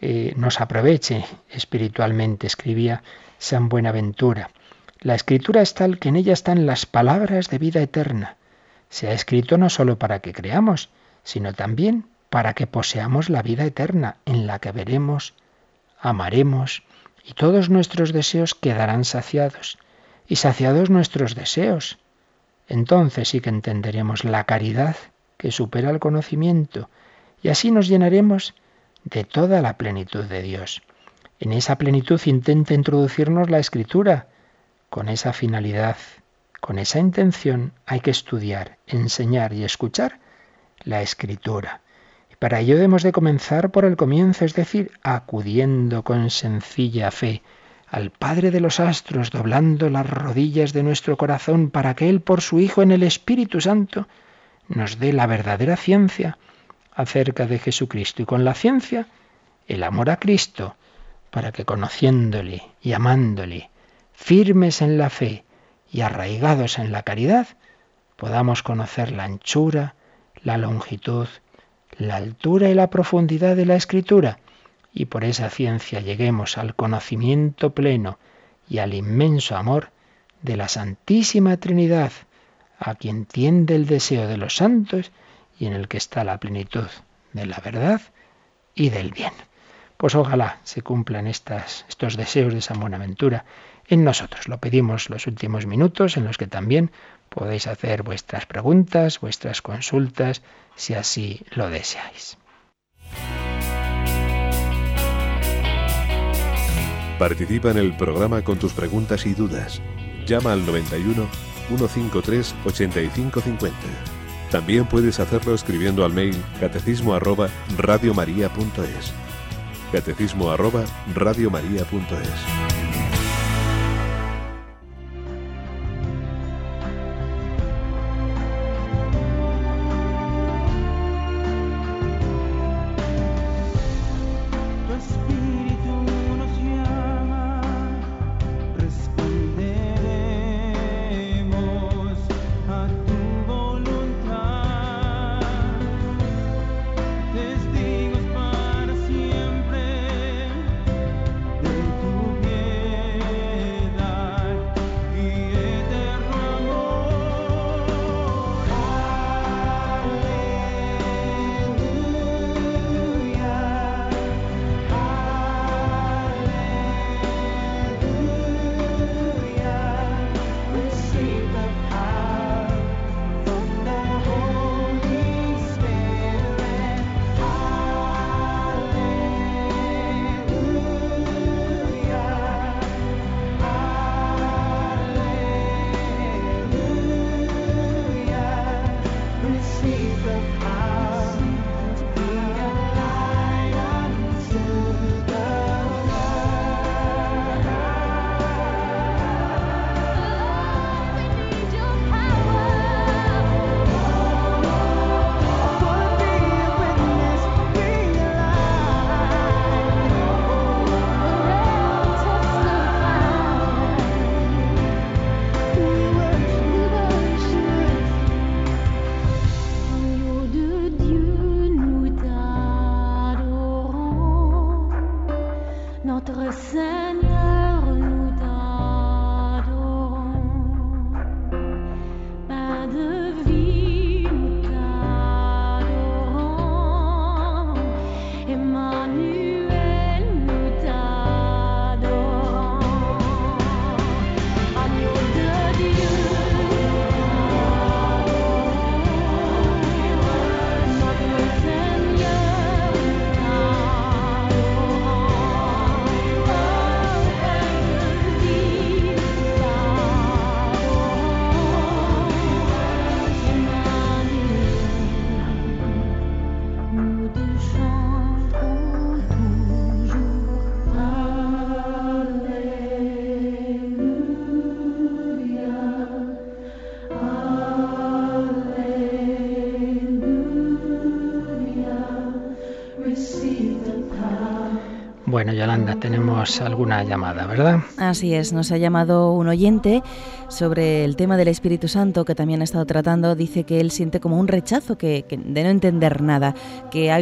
eh, nos aproveche espiritualmente, escribía San Buenaventura. La escritura es tal que en ella están las palabras de vida eterna. Se ha escrito no solo para que creamos, sino también para que poseamos la vida eterna, en la que veremos, amaremos, y todos nuestros deseos quedarán saciados, y saciados nuestros deseos. Entonces sí que entenderemos la caridad que supera el conocimiento, y así nos llenaremos de toda la plenitud de Dios. En esa plenitud intenta introducirnos la escritura. Con esa finalidad, con esa intención, hay que estudiar, enseñar y escuchar la escritura. Para ello debemos de comenzar por el comienzo, es decir, acudiendo con sencilla fe al Padre de los astros, doblando las rodillas de nuestro corazón para que Él, por su Hijo en el Espíritu Santo, nos dé la verdadera ciencia acerca de Jesucristo y con la ciencia el amor a Cristo, para que conociéndole y amándole, firmes en la fe y arraigados en la caridad, podamos conocer la anchura, la longitud, la altura y la profundidad de la escritura, y por esa ciencia lleguemos al conocimiento pleno y al inmenso amor de la Santísima Trinidad, a quien tiende el deseo de los santos y en el que está la plenitud de la verdad y del bien. Pues ojalá se cumplan estas, estos deseos de San Buenaventura en nosotros. Lo pedimos los últimos minutos en los que también podéis hacer vuestras preguntas, vuestras consultas, si así lo deseáis.
Participa en el programa con tus preguntas y dudas. Llama al 91 153 8550. También puedes hacerlo escribiendo al mail catecismo arroba radiomaria.es.
Bueno, Yolanda, tenemos alguna llamada, ¿verdad?
Así es, nos ha llamado un oyente sobre el tema del Espíritu Santo que también ha estado tratando. Dice que él siente como un rechazo que, que de no entender nada, que ha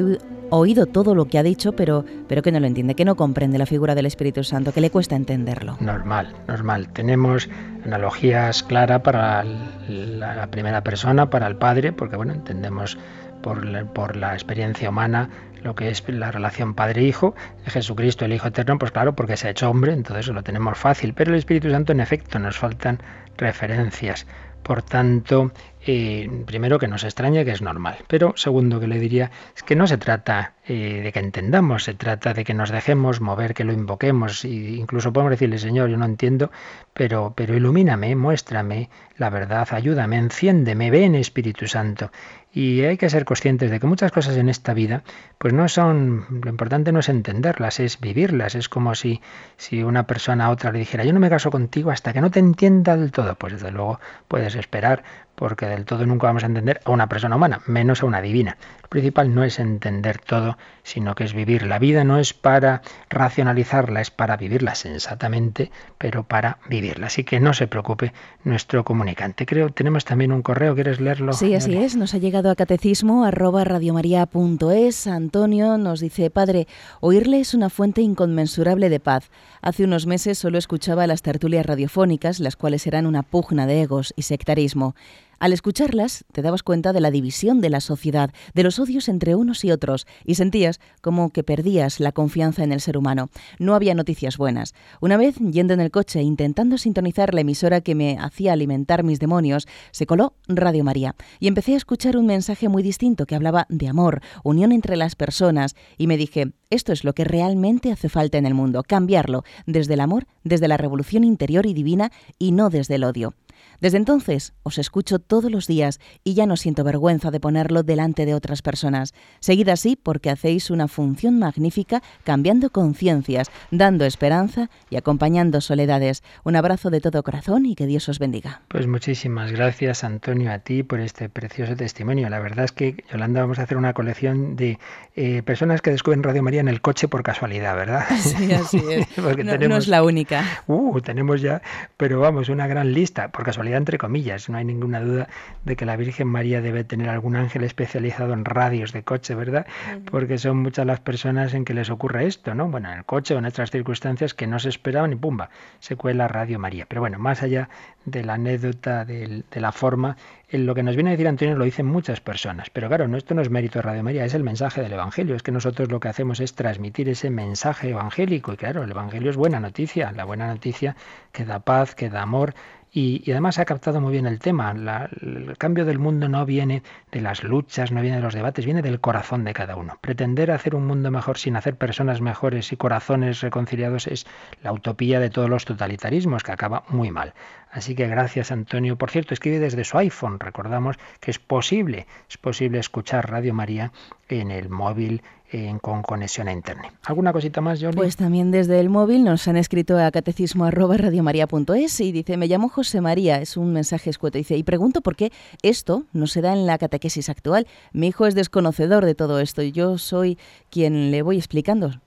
oído todo lo que ha dicho, pero, pero que no lo entiende, que no comprende la figura del Espíritu Santo, que le cuesta entenderlo.
Normal, normal. Tenemos analogías claras para la, primera persona, para el Padre, porque bueno, entendemos por por la experiencia humana lo que es la relación padre-hijo, Jesucristo el Hijo Eterno, pues claro, porque se ha hecho hombre, entonces lo tenemos fácil, pero el Espíritu Santo en efecto nos faltan referencias. Por tanto, eh, primero que nos extrañe, que es normal. Pero segundo que le diría es que no se trata eh, de que entendamos, se trata de que nos dejemos mover, que lo invoquemos. E incluso podemos decirle, Señor, yo no entiendo, pero, pero ilumíname, muéstrame la verdad, ayúdame, enciéndeme, ven Espíritu Santo. Y hay que ser conscientes de que muchas cosas en esta vida, pues no son, lo importante no es entenderlas, es vivirlas. Es como si, si una persona a otra le dijera, yo no me caso contigo hasta que no te entienda del todo. Pues desde luego puedes esperar, porque del todo nunca vamos a entender a una persona humana, menos a una divina. Lo principal no es entender todo, sino que es vivir. La vida no es para racionalizarla, es para vivirla sensatamente, pero para vivirla. Así que no se preocupe nuestro comunicante. Creo tenemos también un correo, ¿quieres leerlo?
Sí, así es. Nos ha llegado a catecismo arroba radiomaria.es. Antonio nos dice, Padre, oírle es una fuente inconmensurable de paz. Hace unos meses solo escuchaba las tertulias radiofónicas, las cuales eran una pugna de egos y sectarismo. Al escucharlas, te dabas cuenta de la división de la sociedad, de los odios entre unos y otros, y sentías como que perdías la confianza en el ser humano. No había noticias buenas. Una vez, yendo en el coche, intentando sintonizar la emisora que me hacía alimentar mis demonios, se coló Radio María, y empecé a escuchar un mensaje muy distinto que hablaba de amor, unión entre las personas, y me dije, esto es lo que realmente hace falta en el mundo, cambiarlo, desde el amor, desde la revolución interior y divina, y no desde el odio. Desde entonces os escucho todos los días y ya no siento vergüenza de ponerlo delante de otras personas. Seguid así porque hacéis una función magnífica cambiando conciencias, dando esperanza y acompañando soledades. Un abrazo de todo corazón y que Dios os bendiga.
Pues muchísimas gracias Antonio a ti por este precioso testimonio. La verdad es que Yolanda vamos a hacer una colección de eh, personas que descubren Radio María en el coche por casualidad, ¿verdad?
Sí, así es.
Porque
no,
tenemos,
no es la única.
Uh, tenemos ya, pero vamos, una gran lista, por casualidad entre comillas. No hay ninguna duda de que la Virgen María debe tener algún ángel especializado en radios de coche, ¿verdad? Porque son muchas las personas en que les ocurre esto, ¿no? Bueno, en el coche o en otras circunstancias que no se esperaban y pumba, se cuela Radio María. Pero bueno, más allá de la anécdota, de, la forma, lo que nos viene a decir Antonio lo dicen muchas personas. Pero claro, no, esto no es mérito de Radio María, es el mensaje del Evangelio. Es que nosotros lo que hacemos es transmitir ese mensaje evangélico. Y claro, el Evangelio es buena noticia, la buena noticia que da paz, que da amor. Y, y además ha captado muy bien el tema. El cambio del mundo no viene de las luchas, no viene de los debates, viene del corazón de cada uno. Pretender hacer un mundo mejor sin hacer personas mejores y corazones reconciliados es la utopía de todos los totalitarismos, que acaba muy mal. Así que gracias Antonio. Por cierto, escribe desde su iPhone. Recordamos que es posible, es posible escuchar Radio María en el móvil en- con conexión a internet. ¿Alguna cosita más, Johnny?
Pues también desde el móvil nos han escrito a catecismo arroba radiomaria.es y dice, me llamo José María, es un mensaje escueto, dice, y pregunto por qué esto no se da en la catequesis actual. Mi hijo es desconocedor de todo esto y yo soy quien le voy explicando.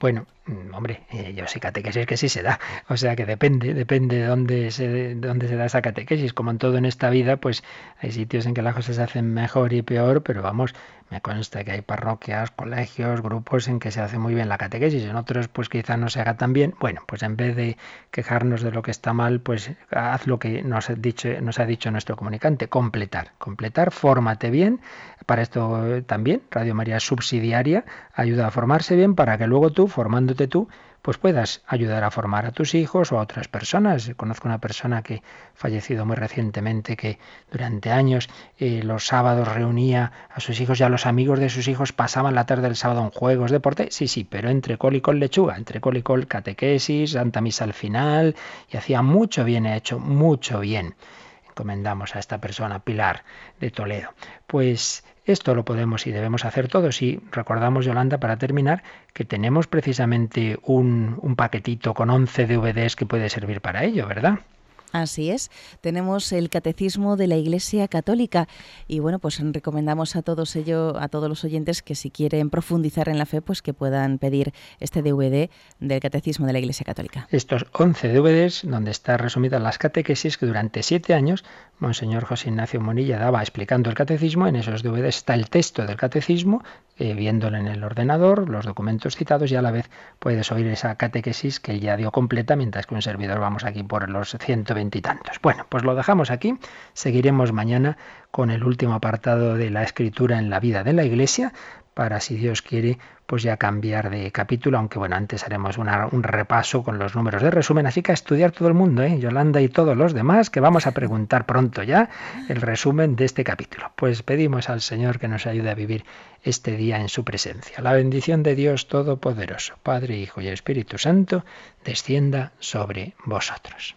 Bueno, hombre, eh, yo sí catequesis que sí se da. O sea que depende, depende de dónde se, de dónde se da esa catequesis. Como en todo en esta vida, pues hay sitios en que las cosas se hacen mejor y peor, pero vamos, me consta que hay parroquias, colegios, grupos en que se hace muy bien la catequesis, en otros pues quizá no se haga tan bien. Bueno, pues en vez de quejarnos de lo que está mal, pues haz lo que nos ha dicho, nuestro comunicante, completar, completar, fórmate bien. Para esto también Radio María subsidiaria, ayuda a formarse bien para que luego tú, formándote tú, pues puedas ayudar a formar a tus hijos o a otras personas. Conozco una persona que fallecido muy recientemente que durante años eh, los sábados reunía a sus hijos y a los amigos de sus hijos pasaban la tarde del sábado en juegos, deporte, sí, sí, pero entre col y col lechuga, entre col y col catequesis, santa misa al final y hacía mucho bien, ha hecho mucho bien encomendamos a esta persona, Pilar de Toledo. Pues esto lo podemos y debemos hacer todos. Y recordamos, Yolanda, para terminar, que tenemos precisamente un, un paquetito con 11 DVDs que puede servir para ello, ¿verdad?
Así es, tenemos el Catecismo de la Iglesia Católica y bueno, pues recomendamos a todos ellos, a todos los oyentes que si quieren profundizar en la fe, pues que puedan pedir este DVD del Catecismo de la Iglesia Católica.
Estos 11 DVDs donde está resumidas las catequesis que durante siete años Monseñor José Ignacio Monilla daba explicando el catecismo, en esos DVDs está el texto del catecismo, eh, viéndolo en el ordenador, los documentos citados y a la vez puedes oír esa catequesis que él ya dio completa, mientras que un servidor vamos aquí por los 120 Bueno, pues lo dejamos aquí. Seguiremos mañana con el último apartado de la escritura en la vida de la Iglesia para, si Dios quiere, pues ya cambiar de capítulo, aunque bueno, antes haremos un repaso con los números de resumen, así que a estudiar todo el mundo, ¿eh? Yolanda y todos los demás, que vamos a preguntar pronto ya el resumen de este capítulo. Pues pedimos al Señor que nos ayude a vivir este día en su presencia. La bendición de Dios Todopoderoso, Padre, Hijo y Espíritu Santo, descienda sobre vosotros.